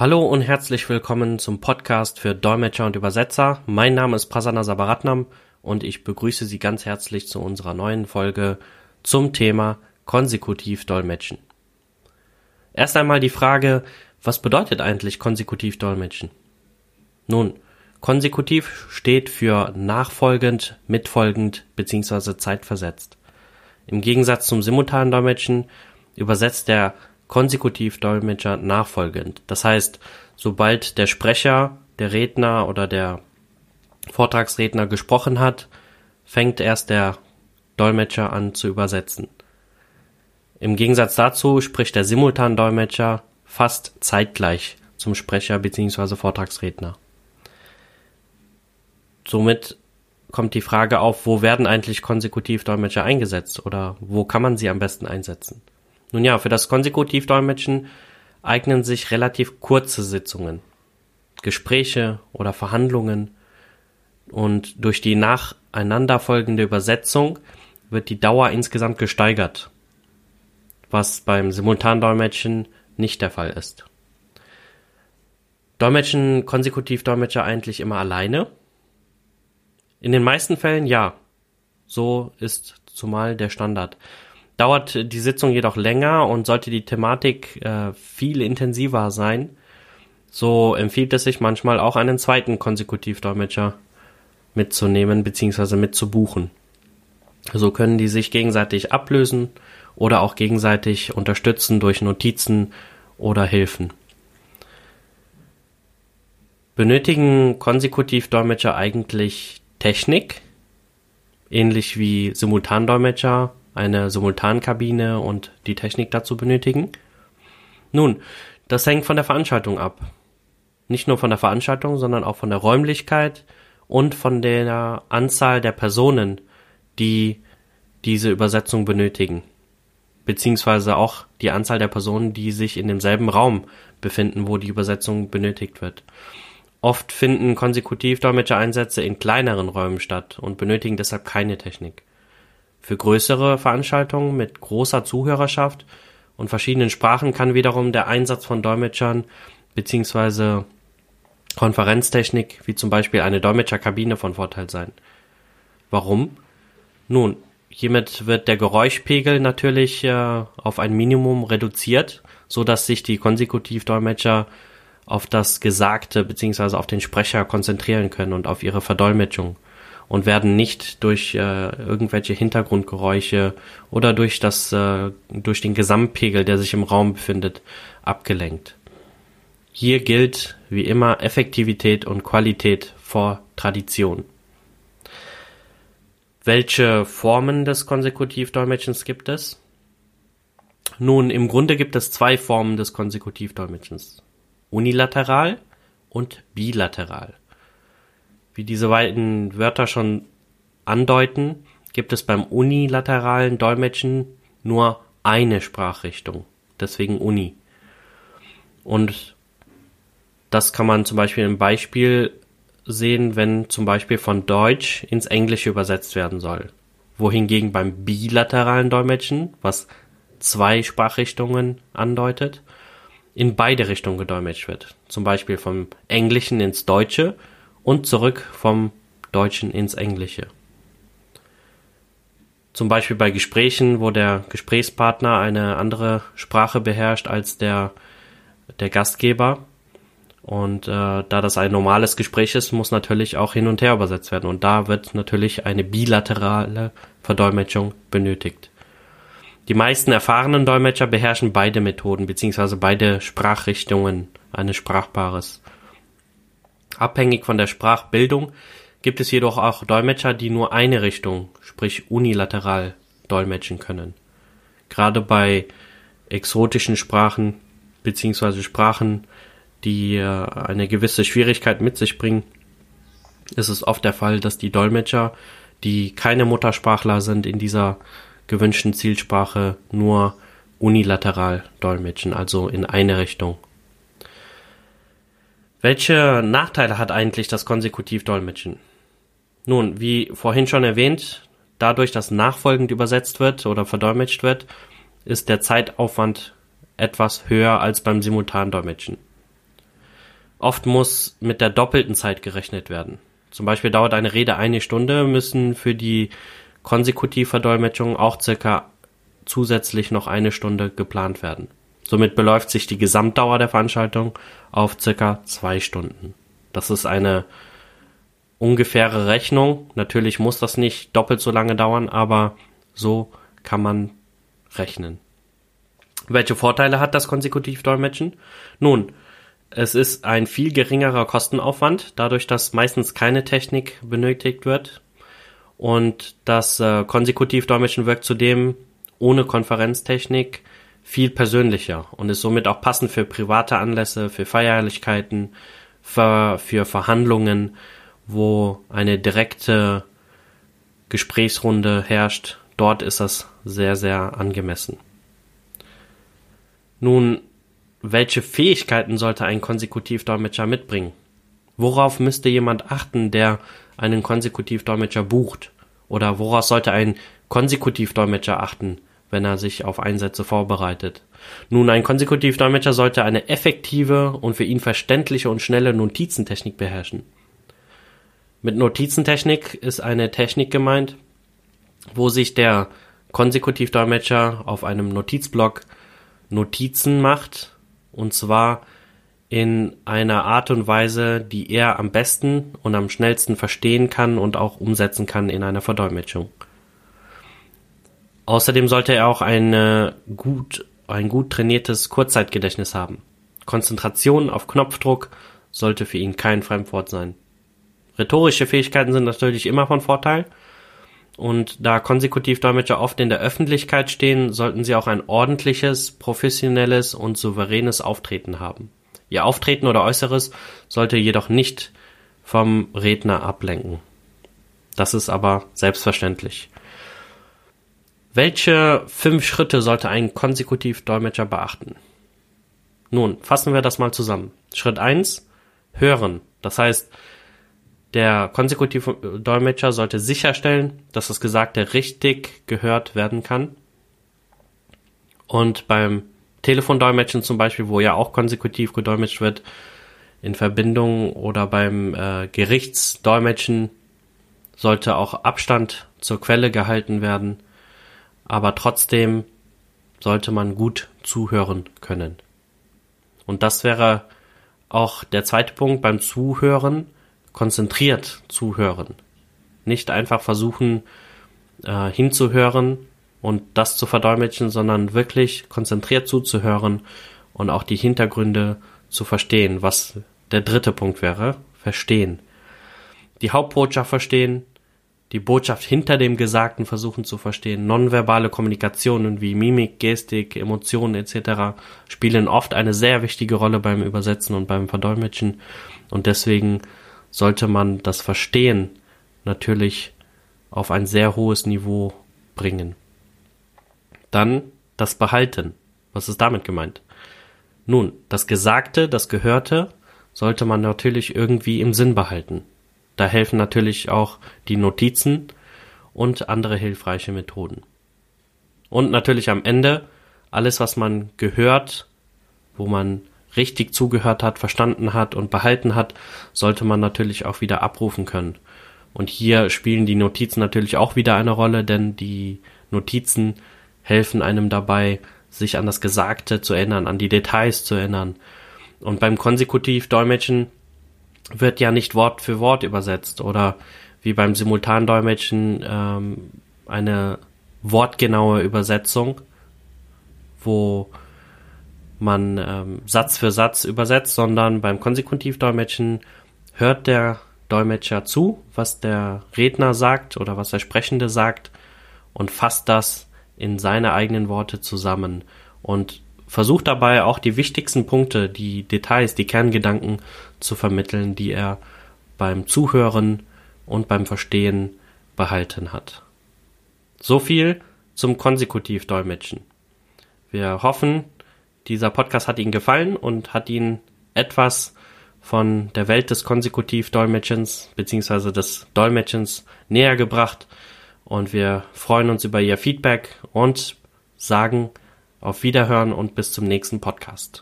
Hallo und herzlich willkommen zum Podcast für Dolmetscher und Übersetzer. Mein Name ist Prasanna Sabaratnam und ich begrüße Sie ganz herzlich zu unserer neuen Folge zum Thema konsekutiv Dolmetschen. Erst einmal die Frage, was bedeutet eigentlich konsekutiv Dolmetschen? Nun, konsekutiv steht für nachfolgend, mitfolgend bzw. zeitversetzt. Im Gegensatz zum simultanen Dolmetschen übersetzt der Konsekutiv-Dolmetscher nachfolgend. Das heißt, sobald der Sprecher, der Redner oder der Vortragsredner gesprochen hat, fängt erst der Dolmetscher an zu übersetzen. Im Gegensatz dazu spricht der Simultan-Dolmetscher fast zeitgleich zum Sprecher bzw. Vortragsredner. Somit kommt die Frage auf, wo werden eigentlich Konsekutiv-Dolmetscher eingesetzt oder wo kann man sie am besten einsetzen? Nun ja, für das Konsekutivdolmetschen eignen sich relativ kurze Sitzungen, Gespräche oder Verhandlungen und durch die nacheinander folgende Übersetzung wird die Dauer insgesamt gesteigert, was beim Simultandolmetschen nicht der Fall ist. Dolmetschen Konsekutivdolmetscher eigentlich immer alleine? In den meisten Fällen ja. So ist zumal der Standard. Dauert die Sitzung jedoch länger und sollte die Thematik äh, viel intensiver sein, so empfiehlt es sich manchmal auch einen zweiten Konsekutivdolmetscher mitzunehmen bzw. mitzubuchen. So können die sich gegenseitig ablösen oder auch gegenseitig unterstützen durch Notizen oder Hilfen. Benötigen Konsekutivdolmetscher eigentlich Technik, ähnlich wie Simultandolmetscher eine Simultankabine und die Technik dazu benötigen? Nun, das hängt von der Veranstaltung ab. Nicht nur von der Veranstaltung, sondern auch von der Räumlichkeit und von der Anzahl der Personen, die diese Übersetzung benötigen. Beziehungsweise auch die Anzahl der Personen, die sich in demselben Raum befinden, wo die Übersetzung benötigt wird. Oft finden Konsekutivdolmetscher-Einsätze in kleineren Räumen statt und benötigen deshalb keine Technik. Für größere Veranstaltungen mit großer Zuhörerschaft und verschiedenen Sprachen kann wiederum der Einsatz von Dolmetschern bzw. Konferenztechnik wie zum Beispiel eine Dolmetscherkabine von Vorteil sein. Warum? Nun, hiermit wird der Geräuschpegel natürlich äh, auf ein Minimum reduziert, so dass sich die Konsekutivdolmetscher auf das Gesagte bzw. auf den Sprecher konzentrieren können und auf ihre Verdolmetschung und werden nicht durch äh, irgendwelche Hintergrundgeräusche oder durch das äh, durch den Gesamtpegel, der sich im Raum befindet, abgelenkt. Hier gilt wie immer Effektivität und Qualität vor Tradition. Welche Formen des Konsekutivdolmetschens gibt es? Nun, im Grunde gibt es zwei Formen des Konsekutivdolmetschens. Unilateral und bilateral. Wie diese beiden Wörter schon andeuten, gibt es beim unilateralen Dolmetschen nur eine Sprachrichtung, deswegen Uni. Und das kann man zum Beispiel im Beispiel sehen, wenn zum Beispiel von Deutsch ins Englische übersetzt werden soll. Wohingegen beim bilateralen Dolmetschen, was zwei Sprachrichtungen andeutet, in beide Richtungen gedolmetscht wird. Zum Beispiel vom Englischen ins Deutsche und zurück vom Deutschen ins Englische. Zum Beispiel bei Gesprächen, wo der Gesprächspartner eine andere Sprache beherrscht als der, der Gastgeber. Und äh, da das ein normales Gespräch ist, muss natürlich auch hin und her übersetzt werden. Und da wird natürlich eine bilaterale Verdolmetschung benötigt. Die meisten erfahrenen Dolmetscher beherrschen beide Methoden beziehungsweise beide Sprachrichtungen eines Sprachpaares. Abhängig von der Sprachbildung gibt es jedoch auch Dolmetscher, die nur eine Richtung, sprich unilateral, dolmetschen können. Gerade bei exotischen Sprachen beziehungsweise Sprachen, die äh, eine gewisse Schwierigkeit mit sich bringen, ist es oft der Fall, dass die Dolmetscher, die keine Muttersprachler sind in dieser gewünschten Zielsprache, nur unilateral dolmetschen, also in eine Richtung welche Nachteile hat eigentlich das Konsekutivdolmetschen? Nun, wie vorhin schon erwähnt, dadurch, dass nachfolgend übersetzt wird oder verdolmetscht wird, ist der Zeitaufwand etwas höher als beim Simultandolmetschen. Oft muss mit der doppelten Zeit gerechnet werden. Zum Beispiel dauert eine Rede eine Stunde, müssen für die Konsekutivverdolmetschung auch circa zusätzlich noch eine Stunde geplant werden. Somit beläuft sich die Gesamtdauer der Veranstaltung auf circa zwei Stunden. Das ist eine ungefähre Rechnung. Natürlich muss das nicht doppelt so lange dauern, aber so kann man rechnen. Welche Vorteile hat das Konsekutivdolmetschen? Nun, es ist ein viel geringerer Kostenaufwand, dadurch, dass meistens keine Technik benötigt wird. Und das äh, Konsekutivdolmetschen wirkt zudem ohne Konferenztechnik viel persönlicher und ist somit auch passend für private Anlässe, für Feierlichkeiten, für, für Verhandlungen, wo eine direkte Gesprächsrunde herrscht. Dort ist das sehr, sehr angemessen. Nun, welche Fähigkeiten sollte ein Konsekutivdolmetscher mitbringen? Worauf müsste jemand achten, der einen Konsekutivdolmetscher bucht? Oder woraus sollte ein Konsekutivdolmetscher achten, wenn er sich auf Einsätze vorbereitet? Nun, ein Konsekutivdolmetscher sollte eine effektive und für ihn verständliche und schnelle Notizentechnik beherrschen. Mit Notizentechnik ist eine Technik gemeint, wo sich der Konsekutivdolmetscher auf einem Notizblock Notizen macht, und zwar in einer Art und Weise, die er am besten und am schnellsten verstehen kann und auch umsetzen kann in einer Verdolmetschung. Außerdem sollte er auch eine gut, ein gut trainiertes Kurzzeitgedächtnis haben. Konzentration auf Knopfdruck sollte für ihn kein Fremdwort sein. Rhetorische Fähigkeiten sind natürlich immer von Vorteil, und da Konsekutivdolmetscher oft in der Öffentlichkeit stehen, sollten sie auch ein ordentliches, professionelles und souveränes Auftreten haben. Ihr Auftreten oder Äußeres sollte jedoch nicht vom Redner ablenken. Das ist aber selbstverständlich. Welche fünf Schritte sollte ein Konsekutivdolmetscher beachten? Nun, fassen wir das mal zusammen. Schritt eins: Hören. Das heißt, der konsekutive Dolmetscher sollte sicherstellen, dass das Gesagte richtig gehört werden kann. Und beim Telefondolmetschen zum Beispiel, wo ja auch konsekutiv gedolmetscht wird, in Verbindung oder beim äh, Gerichtsdolmetschen sollte auch Abstand zur Quelle gehalten werden, aber trotzdem sollte man gut zuhören können. Und das wäre auch der zweite Punkt beim Zuhören konzentriert zuhören. Nicht einfach versuchen äh, hinzuhören und das zu verdolmetschen, sondern wirklich konzentriert zuzuhören und auch die Hintergründe zu verstehen, was der dritte Punkt wäre, verstehen. Die Hauptbotschaft verstehen, die Botschaft hinter dem Gesagten versuchen zu verstehen. Nonverbale Kommunikationen wie Mimik, Gestik, Emotionen etc. spielen oft eine sehr wichtige Rolle beim Übersetzen und beim Verdolmetschen und deswegen sollte man das Verstehen natürlich auf ein sehr hohes Niveau bringen. Dann das Behalten. Was ist damit gemeint? Nun, das Gesagte, das Gehörte sollte man natürlich irgendwie im Sinn behalten. Da helfen natürlich auch die Notizen und andere hilfreiche Methoden. Und natürlich am Ende alles, was man gehört, wo man richtig zugehört hat, verstanden hat und behalten hat, sollte man natürlich auch wieder abrufen können. Und hier spielen die Notizen natürlich auch wieder eine Rolle, denn die Notizen helfen einem dabei, sich an das Gesagte zu erinnern, an die Details zu erinnern. Und beim Konsekutiv-Dolmetschen wird ja nicht Wort für Wort übersetzt oder wie beim Simultandolmetschen ähm, eine wortgenaue Übersetzung, wo man ähm, Satz für Satz übersetzt, sondern beim Konsekutivdolmetschen hört der Dolmetscher zu, was der Redner sagt oder was der Sprechende sagt und fasst das in seine eigenen Worte zusammen. Und versucht dabei auch die wichtigsten Punkte, die Details, die Kerngedanken zu vermitteln, die er beim Zuhören und beim Verstehen behalten hat. So viel zum Konsekutivdolmetschen. Wir hoffen, dieser Podcast hat Ihnen gefallen und hat Ihnen etwas von der Welt des Konsekutiv-Dolmetschens bzw. des Dolmetschens näher gebracht. Und wir freuen uns über Ihr Feedback und sagen auf Wiederhören und bis zum nächsten Podcast.